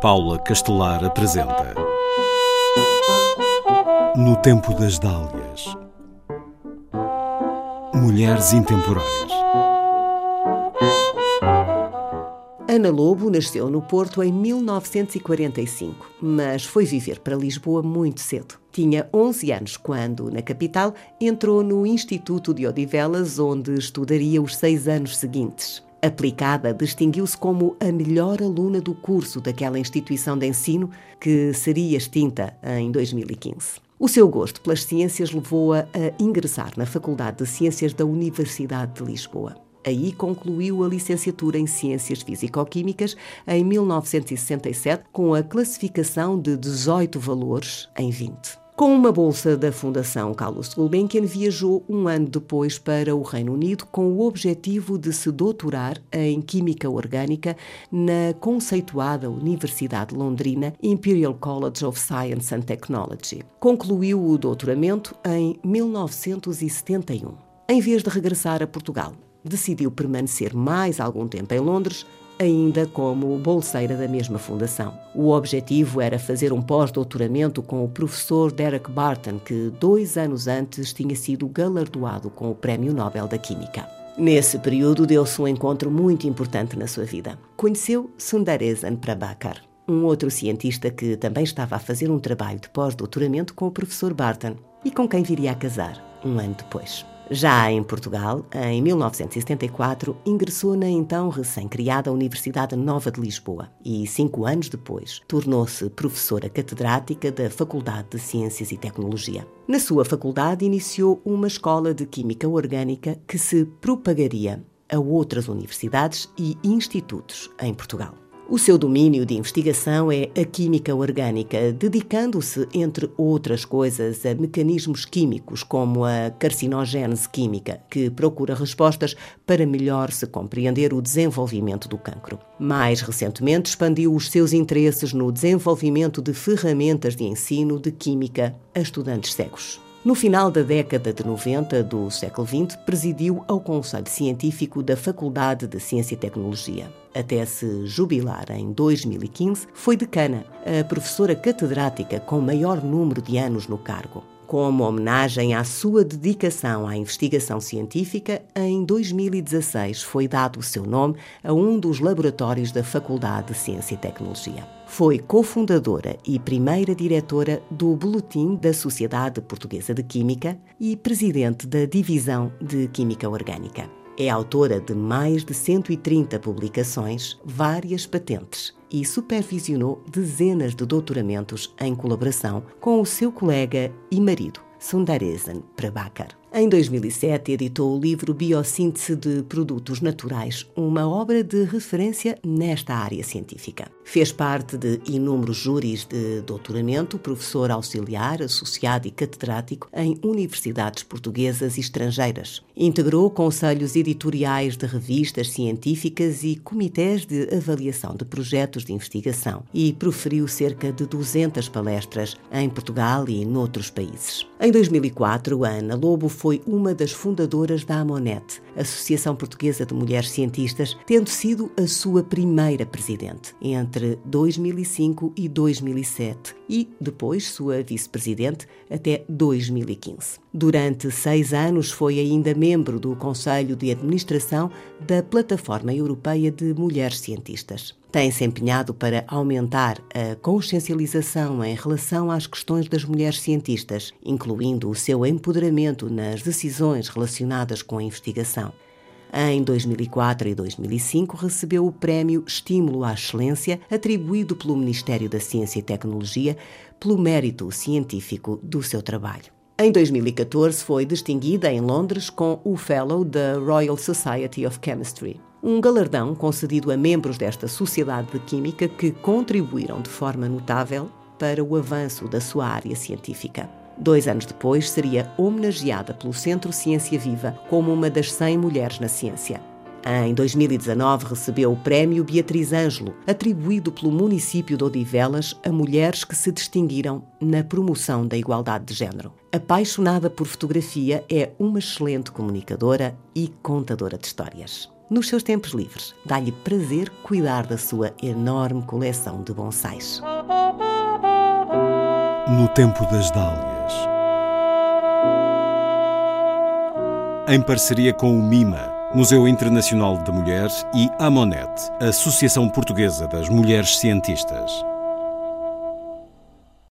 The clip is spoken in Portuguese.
Paula Castelar apresenta No Tempo das Dálias Mulheres Intemporais Ana Lobo nasceu no Porto em 1945, mas foi viver para Lisboa muito cedo. Tinha 11 anos quando, na capital, entrou no Instituto de Odivelas, onde estudaria os seis anos seguintes. Aplicada, distinguiu-se como a melhor aluna do curso daquela instituição de ensino que seria extinta em 2015. O seu gosto pelas ciências levou-a a ingressar na Faculdade de Ciências da Universidade de Lisboa. Aí concluiu a licenciatura em Ciências Físico-Químicas em 1967, com a classificação de 18 valores em 20. Com uma bolsa da Fundação Carlos Gulbenkian, viajou um ano depois para o Reino Unido com o objetivo de se doutorar em Química Orgânica na conceituada Universidade Londrina Imperial College of Science and Technology. Concluiu o doutoramento em 1971. Em vez de regressar a Portugal, decidiu permanecer mais algum tempo em Londres ainda como bolseira da mesma fundação. O objetivo era fazer um pós-doutoramento com o professor Derek Barton, que dois anos antes tinha sido galardoado com o Prémio Nobel da Química. Nesse período deu-se um encontro muito importante na sua vida. Conheceu Sundaresan Prabhakar, um outro cientista que também estava a fazer um trabalho de pós-doutoramento com o professor Barton e com quem viria a casar um ano depois. Já em Portugal, em 1974, ingressou na então recém-criada Universidade Nova de Lisboa e, cinco anos depois, tornou-se professora catedrática da Faculdade de Ciências e Tecnologia. Na sua faculdade, iniciou uma escola de Química Orgânica que se propagaria a outras universidades e institutos em Portugal. O seu domínio de investigação é a química orgânica, dedicando-se, entre outras coisas, a mecanismos químicos, como a carcinogênese química, que procura respostas para melhor se compreender o desenvolvimento do cancro. Mais recentemente, expandiu os seus interesses no desenvolvimento de ferramentas de ensino de química a estudantes cegos. No final da década de 90 do século XX, presidiu ao Conselho Científico da Faculdade de Ciência e Tecnologia. Até se jubilar em 2015, foi decana, a professora catedrática com maior número de anos no cargo. Como homenagem à sua dedicação à investigação científica, em 2016 foi dado o seu nome a um dos laboratórios da Faculdade de Ciência e Tecnologia. Foi cofundadora e primeira diretora do Boletim da Sociedade Portuguesa de Química e presidente da Divisão de Química Orgânica. É autora de mais de 130 publicações, várias patentes e supervisionou dezenas de doutoramentos em colaboração com o seu colega e marido, Sundaresan Prabhakar. Em 2007, editou o livro Biossíntese de Produtos Naturais, uma obra de referência nesta área científica. Fez parte de inúmeros júris de doutoramento, professor auxiliar, associado e catedrático em universidades portuguesas e estrangeiras. Integrou conselhos editoriais de revistas científicas e comitês de avaliação de projetos de investigação e proferiu cerca de 200 palestras em Portugal e noutros países. Em 2004, Ana Lobo foi uma das fundadoras da Amonet, Associação Portuguesa de Mulheres Cientistas, tendo sido a sua primeira presidente entre 2005 e 2007 e depois sua vice-presidente até 2015. Durante seis anos foi ainda membro do Conselho de Administração da Plataforma Europeia de Mulheres Cientistas tem-se empenhado para aumentar a consciencialização em relação às questões das mulheres cientistas, incluindo o seu empoderamento nas decisões relacionadas com a investigação. Em 2004 e 2005 recebeu o Prémio Estímulo à Excelência, atribuído pelo Ministério da Ciência e Tecnologia pelo mérito científico do seu trabalho. Em 2014 foi distinguida em Londres com o Fellow da Royal Society of Chemistry um galardão concedido a membros desta sociedade de química que contribuíram de forma notável para o avanço da sua área científica. Dois anos depois, seria homenageada pelo Centro Ciência Viva como uma das 100 mulheres na ciência. Em 2019 recebeu o Prémio Beatriz Ângelo, atribuído pelo município de Odivelas a mulheres que se distinguiram na promoção da igualdade de género. Apaixonada por fotografia, é uma excelente comunicadora e contadora de histórias. Nos seus tempos livres, dá-lhe prazer cuidar da sua enorme coleção de bonsais. No tempo das dálias. Em parceria com o Mima Museu Internacional da Mulher e AMONET, Associação Portuguesa das Mulheres Cientistas.